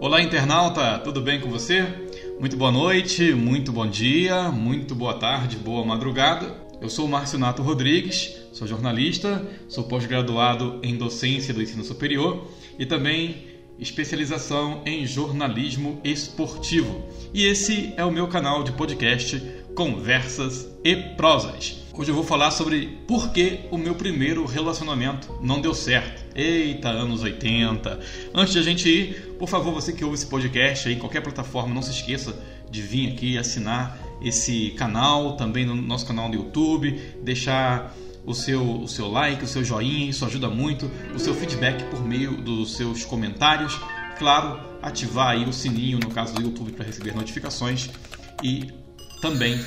Olá, internauta, tudo bem com você? Muito boa noite, muito bom dia, muito boa tarde, boa madrugada. Eu sou o Márcio Nato Rodrigues, sou jornalista, sou pós-graduado em docência do ensino superior e também especialização em jornalismo esportivo. E esse é o meu canal de podcast Conversas e Prosas. Hoje eu vou falar sobre por que o meu primeiro relacionamento não deu certo. Eita, anos 80. Antes de a gente ir, por favor, você que ouve esse podcast aí qualquer plataforma, não se esqueça de vir aqui assinar esse canal, também no nosso canal no YouTube, deixar o seu, o seu like, o seu joinha, isso ajuda muito, o seu feedback por meio dos seus comentários. Claro, ativar aí o sininho no caso do YouTube para receber notificações e também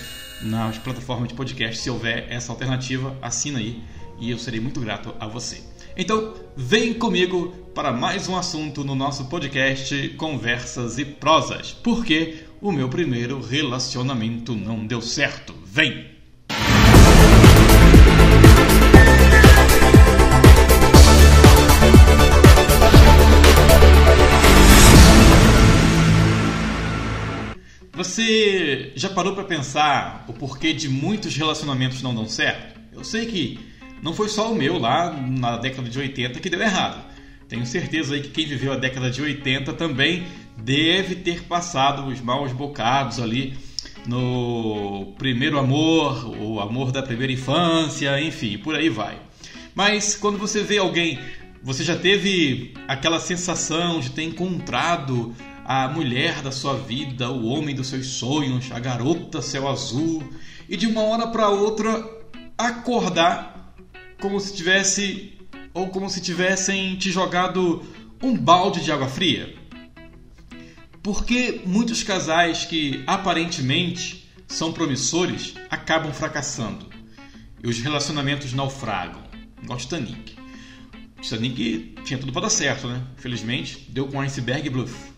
nas plataformas de podcast, se houver essa alternativa, assina aí e eu serei muito grato a você. Então, vem comigo para mais um assunto no nosso podcast Conversas e Prosas, porque o meu primeiro relacionamento não deu certo. Vem! Você já parou para pensar o porquê de muitos relacionamentos não dão certo? Eu sei que não foi só o meu lá na década de 80 que deu errado. Tenho certeza aí que quem viveu a década de 80 também deve ter passado os maus bocados ali no primeiro amor, o amor da primeira infância, enfim, por aí vai. Mas quando você vê alguém, você já teve aquela sensação de ter encontrado a mulher da sua vida, o homem dos seus sonhos, a garota céu azul, e de uma hora para outra acordar como se tivesse ou como se tivessem te jogado um balde de água fria. Porque muitos casais que aparentemente são promissores acabam fracassando e os relacionamentos naufragam. Igual Titanic. Titanic tinha tudo para dar certo, né? Felizmente, deu com iceberg bluff.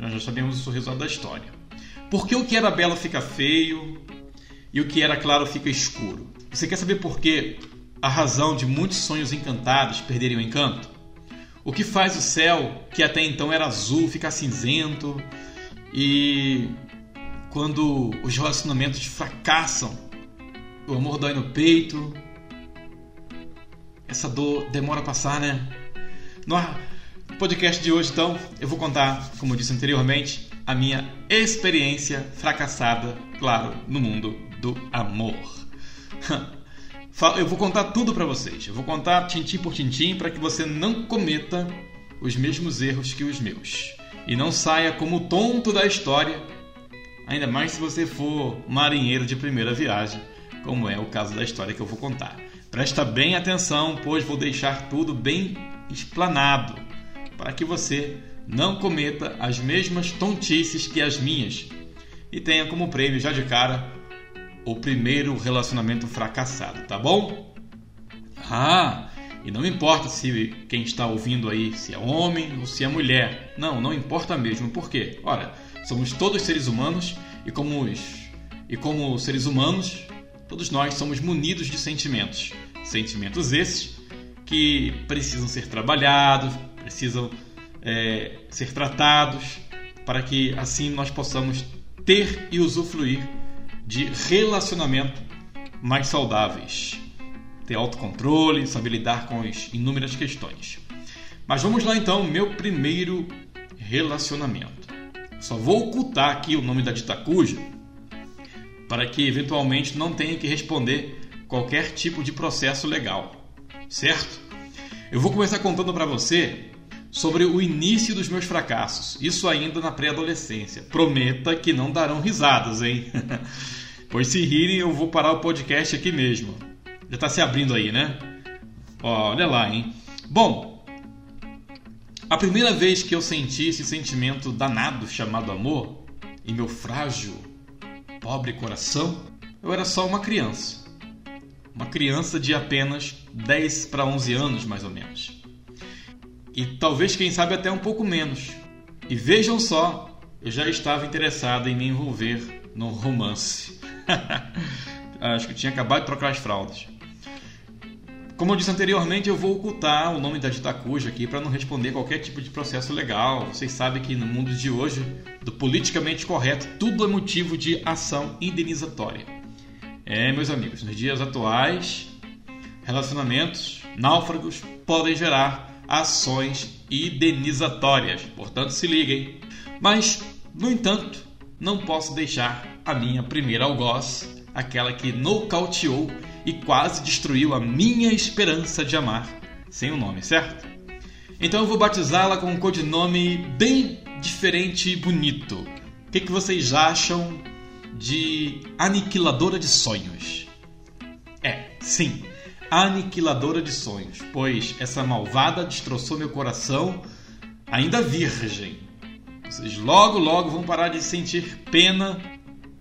Nós já sabemos o resultado da história. Porque o que era belo fica feio e o que era claro fica escuro. Você quer saber por que a razão de muitos sonhos encantados perderem o encanto? O que faz o céu, que até então era azul, ficar cinzento? E quando os relacionamentos fracassam, o amor dói no peito, essa dor demora a passar, né? No podcast de hoje, então, eu vou contar, como eu disse anteriormente, a minha experiência fracassada, claro, no mundo do amor. Eu vou contar tudo para vocês. Eu vou contar tintim por tintim para que você não cometa os mesmos erros que os meus e não saia como tonto da história, ainda mais se você for marinheiro de primeira viagem, como é o caso da história que eu vou contar. Presta bem atenção, pois vou deixar tudo bem explanado para que você não cometa as mesmas tontices que as minhas e tenha como prêmio já de cara o primeiro relacionamento fracassado, tá bom? Ah, e não importa se quem está ouvindo aí se é homem ou se é mulher. Não, não importa mesmo. Por quê? Ora, somos todos seres humanos e como, os, e como seres humanos, todos nós somos munidos de sentimentos. Sentimentos esses que precisam ser trabalhados, precisam é, ser tratados, para que assim nós possamos ter e usufruir de relacionamento mais saudáveis ter autocontrole, saber lidar com as inúmeras questões. Mas vamos lá então, meu primeiro relacionamento. Só vou ocultar aqui o nome da dita cuja para que eventualmente não tenha que responder qualquer tipo de processo legal, certo? Eu vou começar contando para você sobre o início dos meus fracassos, isso ainda na pré-adolescência. Prometa que não darão risadas, hein? pois se rirem eu vou parar o podcast aqui mesmo. Já está se abrindo aí, né? Olha lá, hein? Bom, a primeira vez que eu senti esse sentimento danado chamado amor em meu frágil, pobre coração, eu era só uma criança. Uma criança de apenas 10 para 11 anos, mais ou menos. E talvez, quem sabe, até um pouco menos. E vejam só, eu já estava interessado em me envolver num romance. Acho que tinha acabado de trocar as fraldas. Como eu disse anteriormente, eu vou ocultar o nome da Ditacuja aqui para não responder qualquer tipo de processo legal. Vocês sabem que no mundo de hoje, do politicamente correto, tudo é motivo de ação indenizatória. É, meus amigos, nos dias atuais, relacionamentos náufragos podem gerar ações indenizatórias. Portanto, se liguem. Mas, no entanto, não posso deixar a minha primeira algoz, aquela que nocauteou e quase destruiu a minha esperança de amar, sem o um nome, certo? Então eu vou batizá-la com um codinome bem diferente e bonito. O que, que vocês acham de Aniquiladora de Sonhos? É, sim, Aniquiladora de Sonhos, pois essa malvada destroçou meu coração ainda virgem. Vocês logo, logo vão parar de sentir pena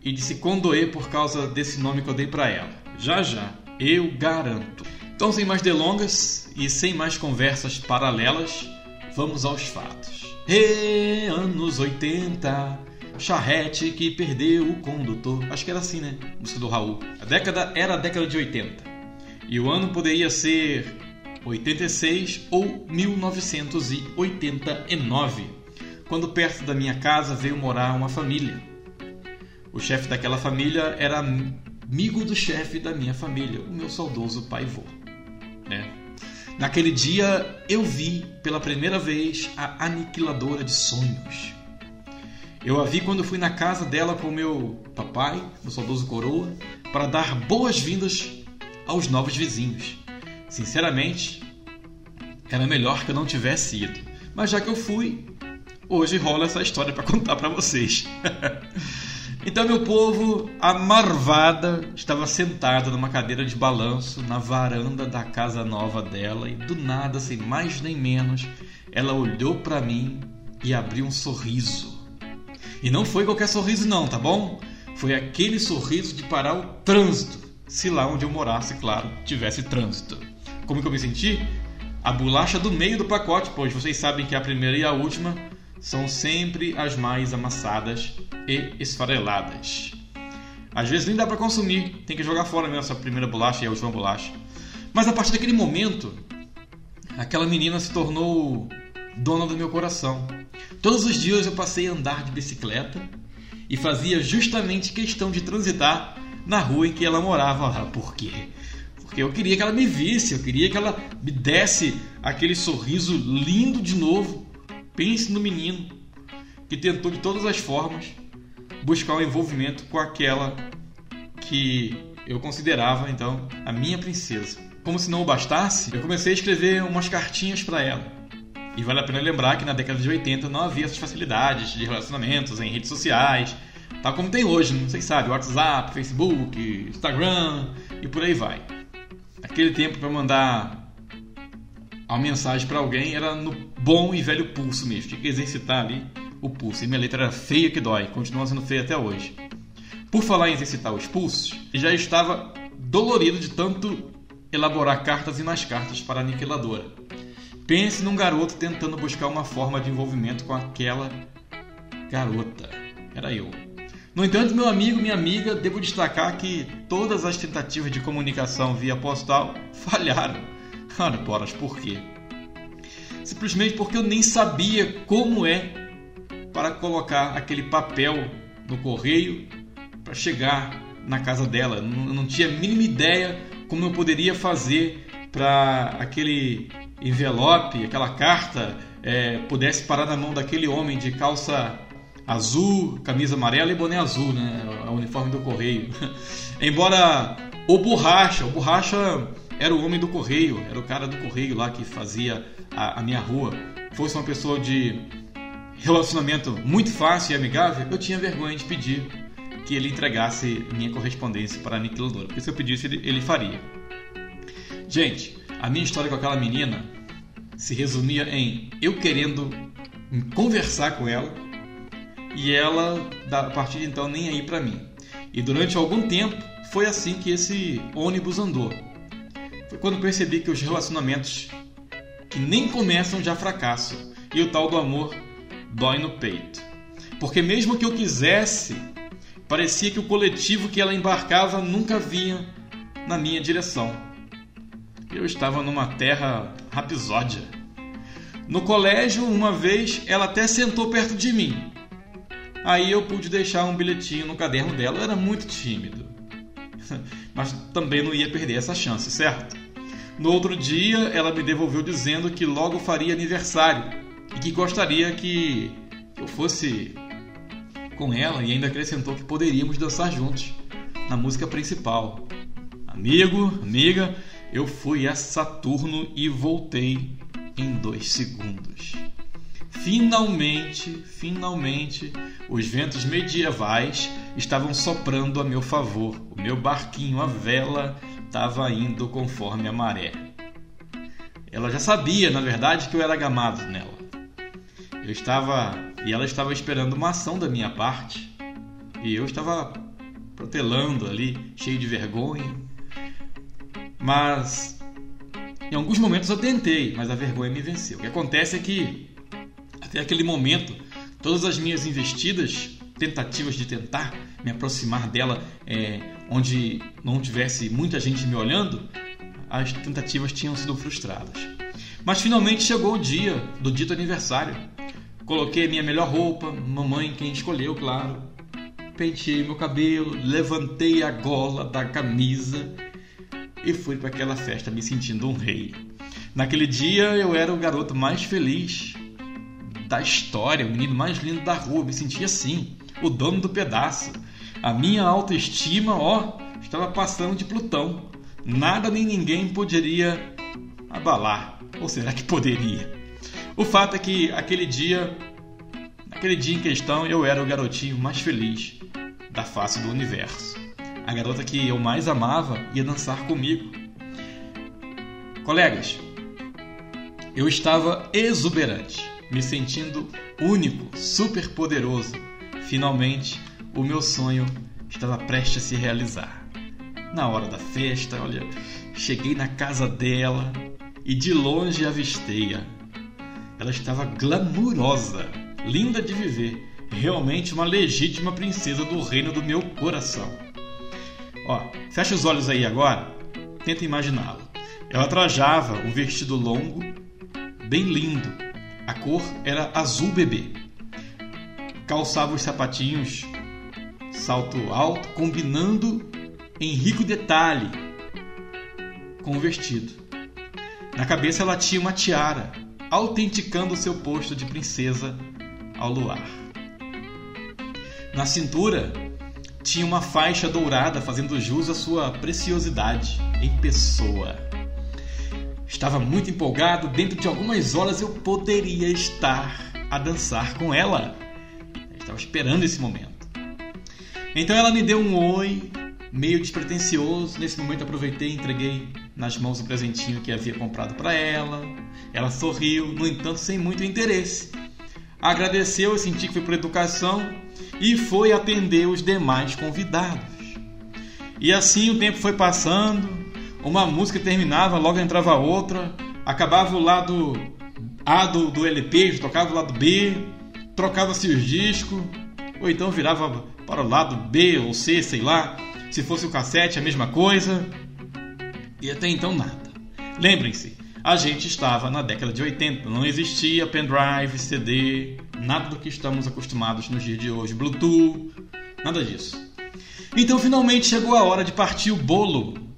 e de se condoer por causa desse nome que eu dei para ela. Já já, eu garanto. Então, sem mais delongas e sem mais conversas paralelas, vamos aos fatos. E anos 80, charrete que perdeu o condutor. Acho que era assim, né? Música do Raul. A década era a década de 80. E o ano poderia ser 86 ou 1989, quando perto da minha casa veio morar uma família. O chefe daquela família era amigo do chefe da minha família, o meu saudoso pai vô. Né? Naquele dia eu vi pela primeira vez a aniquiladora de sonhos. Eu a vi quando fui na casa dela com meu papai, meu saudoso coroa, para dar boas-vindas aos novos vizinhos. Sinceramente, era melhor que eu não tivesse ido. Mas já que eu fui, hoje rola essa história para contar para vocês. Então, meu povo, a Marvada estava sentada numa cadeira de balanço na varanda da casa nova dela e do nada, sem mais nem menos, ela olhou para mim e abriu um sorriso. E não foi qualquer sorriso não, tá bom? Foi aquele sorriso de parar o trânsito, se lá onde eu morasse, claro, tivesse trânsito. Como que eu me senti? A bolacha do meio do pacote, pois vocês sabem que a primeira e a última são sempre as mais amassadas e esfareladas. Às vezes nem dá para consumir, tem que jogar fora mesmo essa primeira bolacha e a última bolacha. Mas a partir daquele momento, aquela menina se tornou dona do meu coração. Todos os dias eu passei a andar de bicicleta e fazia justamente questão de transitar na rua em que ela morava. Por quê? Porque eu queria que ela me visse, eu queria que ela me desse aquele sorriso lindo de novo Pense no menino que tentou de todas as formas buscar o um envolvimento com aquela que eu considerava então a minha princesa. Como se não bastasse, eu comecei a escrever umas cartinhas para ela. E vale a pena lembrar que na década de 80 não havia essas facilidades de relacionamentos em redes sociais, tal como tem hoje, não sei sabe, WhatsApp, Facebook, Instagram e por aí vai. Aquele tempo para mandar a mensagem para alguém era no bom e velho pulso mesmo. Tinha que exercitar ali o pulso. E minha letra era feia que dói, continua sendo feia até hoje. Por falar em exercitar os pulsos, já estava dolorido de tanto elaborar cartas e mais cartas para a aniquiladora. Pense num garoto tentando buscar uma forma de envolvimento com aquela garota. Era eu. No entanto, meu amigo, minha amiga, devo destacar que todas as tentativas de comunicação via postal falharam Ora, poras, por quê? Simplesmente porque eu nem sabia como é para colocar aquele papel no correio para chegar na casa dela. Eu não tinha a mínima ideia como eu poderia fazer para aquele envelope, aquela carta, é, pudesse parar na mão daquele homem de calça azul, camisa amarela e boné azul, né? O uniforme do correio. Embora o borracha, o borracha era o homem do correio, era o cara do correio lá que fazia a, a minha rua, fosse uma pessoa de relacionamento muito fácil e amigável, eu tinha vergonha de pedir que ele entregasse minha correspondência para a aniquiladora, porque se eu pedisse ele, ele faria. Gente, a minha história com aquela menina se resumia em eu querendo conversar com ela e ela, a partir de então, nem aí para mim. E durante algum tempo foi assim que esse ônibus andou. Foi quando percebi que os relacionamentos que nem começam já fracassam e o tal do amor dói no peito. Porque mesmo que eu quisesse, parecia que o coletivo que ela embarcava nunca vinha na minha direção. Eu estava numa terra rapsódia. No colégio, uma vez, ela até sentou perto de mim. Aí eu pude deixar um bilhetinho no caderno dela. Eu era muito tímido. Mas também não ia perder essa chance, certo? No outro dia, ela me devolveu dizendo que logo faria aniversário e que gostaria que eu fosse com ela e ainda acrescentou que poderíamos dançar juntos na música principal. Amigo, amiga, eu fui a Saturno e voltei em dois segundos. Finalmente, finalmente, os ventos medievais estavam soprando a meu favor. O meu barquinho, a vela, estava indo conforme a maré. Ela já sabia, na verdade, que eu era gamado nela. Eu estava. E ela estava esperando uma ação da minha parte. E eu estava protelando ali, cheio de vergonha. Mas. Em alguns momentos eu tentei, mas a vergonha me venceu. O que acontece é que até aquele momento, todas as minhas investidas, tentativas de tentar me aproximar dela, é, onde não tivesse muita gente me olhando, as tentativas tinham sido frustradas. Mas finalmente chegou o dia do dito aniversário. Coloquei minha melhor roupa, mamãe quem escolheu, claro. Penteei meu cabelo, levantei a gola da camisa e fui para aquela festa me sentindo um rei. Naquele dia eu era o garoto mais feliz da história, o menino mais lindo da rua. Me sentia assim, o dono do pedaço. A minha autoestima, ó, estava passando de Plutão. Nada nem ninguém poderia abalar. Ou será que poderia? O fato é que aquele dia, naquele dia em questão, eu era o garotinho mais feliz da face do universo. A garota que eu mais amava ia dançar comigo. Colegas, eu estava exuberante me sentindo único, super poderoso. Finalmente, o meu sonho estava prestes a se realizar. Na hora da festa, olha, cheguei na casa dela e de longe avistei-a. Ela estava glamurosa, linda de viver, realmente uma legítima princesa do reino do meu coração. Ó, fecha os olhos aí agora, tenta imaginá-la. Ela trajava um vestido longo, bem lindo, a cor era azul bebê. Calçava os sapatinhos salto alto, combinando em rico detalhe com o vestido. Na cabeça ela tinha uma tiara, autenticando seu posto de princesa ao luar. Na cintura tinha uma faixa dourada fazendo jus à sua preciosidade em pessoa. Estava muito empolgado, dentro de algumas horas eu poderia estar a dançar com ela. Eu estava esperando esse momento. Então ela me deu um oi, meio despretensioso. Nesse momento aproveitei e entreguei nas mãos o presentinho que havia comprado para ela. Ela sorriu, no entanto, sem muito interesse. Agradeceu, eu senti que foi por educação e foi atender os demais convidados. E assim o tempo foi passando, uma música terminava, logo entrava outra, acabava o lado A do, do LP, tocava o lado B, trocava-se os discos, ou então virava para o lado B ou C, sei lá. Se fosse o cassete, a mesma coisa. E até então nada. Lembrem-se, a gente estava na década de 80, não existia pendrive, CD, nada do que estamos acostumados nos dias de hoje, Bluetooth, nada disso. Então finalmente chegou a hora de partir o bolo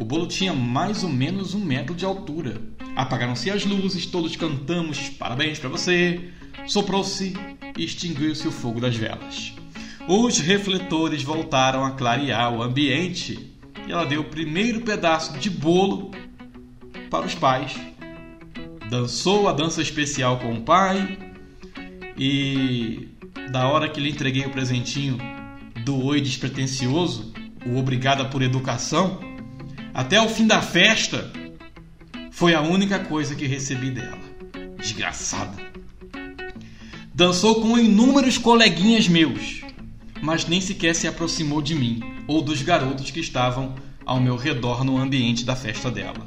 o bolo tinha mais ou menos um metro de altura. Apagaram-se as luzes, todos cantamos parabéns para você. Soprou-se e extinguiu-se o fogo das velas. Os refletores voltaram a clarear o ambiente e ela deu o primeiro pedaço de bolo para os pais. Dançou a dança especial com o pai e da hora que lhe entreguei o presentinho do oi despretensioso, o obrigada por educação, até o fim da festa, foi a única coisa que recebi dela. Desgraçada. Dançou com inúmeros coleguinhas meus, mas nem sequer se aproximou de mim ou dos garotos que estavam ao meu redor no ambiente da festa dela.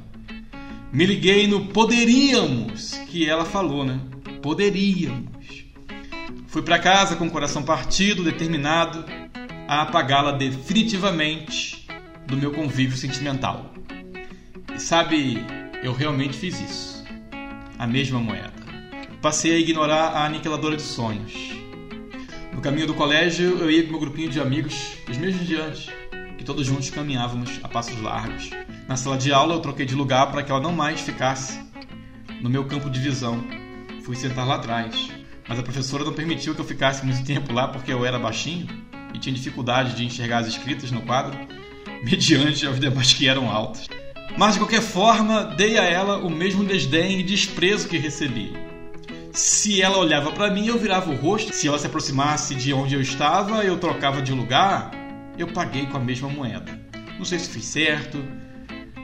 Me liguei no poderíamos que ela falou, né? Poderíamos. Fui para casa com o coração partido, determinado a apagá-la definitivamente do meu convívio sentimental. E sabe, eu realmente fiz isso. A mesma moeda. Passei a ignorar a aniquiladora de sonhos. No caminho do colégio, eu ia com meu grupinho de amigos, os mesmos de antes, que todos juntos caminhávamos a passos largos. Na sala de aula, eu troquei de lugar para que ela não mais ficasse no meu campo de visão. Fui sentar lá atrás, mas a professora não permitiu que eu ficasse muito tempo lá porque eu era baixinho e tinha dificuldade de enxergar as escritas no quadro, mediante aos demais que eram altos. Mas de qualquer forma, dei a ela o mesmo desdém e desprezo que recebi. Se ela olhava para mim, eu virava o rosto. Se ela se aproximasse de onde eu estava, eu trocava de lugar. Eu paguei com a mesma moeda. Não sei se fiz certo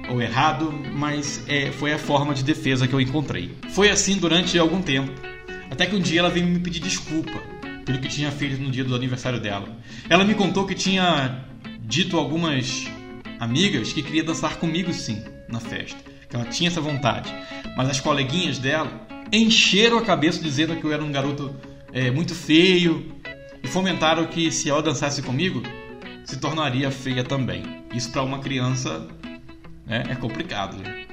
ou errado, mas é, foi a forma de defesa que eu encontrei. Foi assim durante algum tempo, até que um dia ela veio me pedir desculpa pelo que tinha feito no dia do aniversário dela. Ela me contou que tinha dito a algumas amigas que queria dançar comigo sim na festa, que ela tinha essa vontade, mas as coleguinhas dela encheram a cabeça dizendo que eu era um garoto é, muito feio e fomentaram que se ela dançasse comigo se tornaria feia também. Isso para uma criança né, é complicado. Né?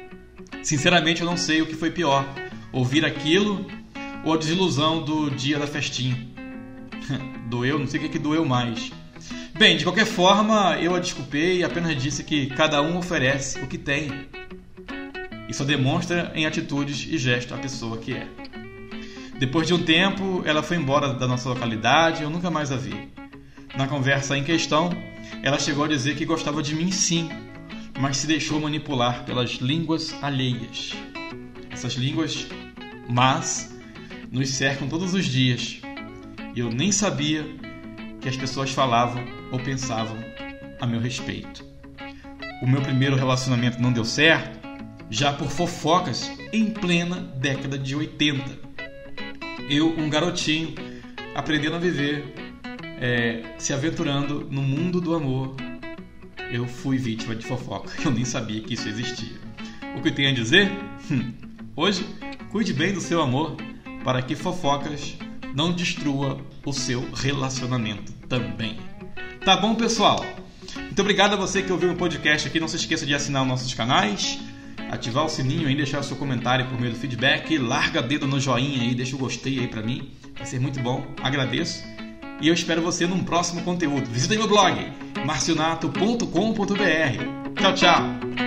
Sinceramente, eu não sei o que foi pior: ouvir aquilo ou a desilusão do dia da festinha. doeu, não sei o que, que doeu mais. Bem, de qualquer forma, eu a desculpei e apenas disse que cada um oferece o que tem. E só demonstra em atitudes e gestos a pessoa que é. Depois de um tempo, ela foi embora da nossa localidade e eu nunca mais a vi. Na conversa em questão, ela chegou a dizer que gostava de mim sim, mas se deixou manipular pelas línguas alheias. Essas línguas, mas, nos cercam todos os dias eu nem sabia que as pessoas falavam ou pensavam a meu respeito. O meu primeiro relacionamento não deu certo, já por fofocas em plena década de 80. Eu, um garotinho, aprendendo a viver, é, se aventurando no mundo do amor, eu fui vítima de fofoca. Eu nem sabia que isso existia. O que eu tenho a dizer? Hum, hoje, cuide bem do seu amor para que fofocas não destrua o seu relacionamento também. Tá bom, pessoal? Muito obrigado a você que ouviu o podcast aqui. Não se esqueça de assinar os nossos canais, ativar o sininho aí, deixar o seu comentário por meio do feedback, larga dedo no joinha aí, deixa o gostei aí para mim. Vai ser muito bom. Agradeço. E eu espero você num próximo conteúdo. Visite meu blog marcionato.com.br. Tchau, tchau.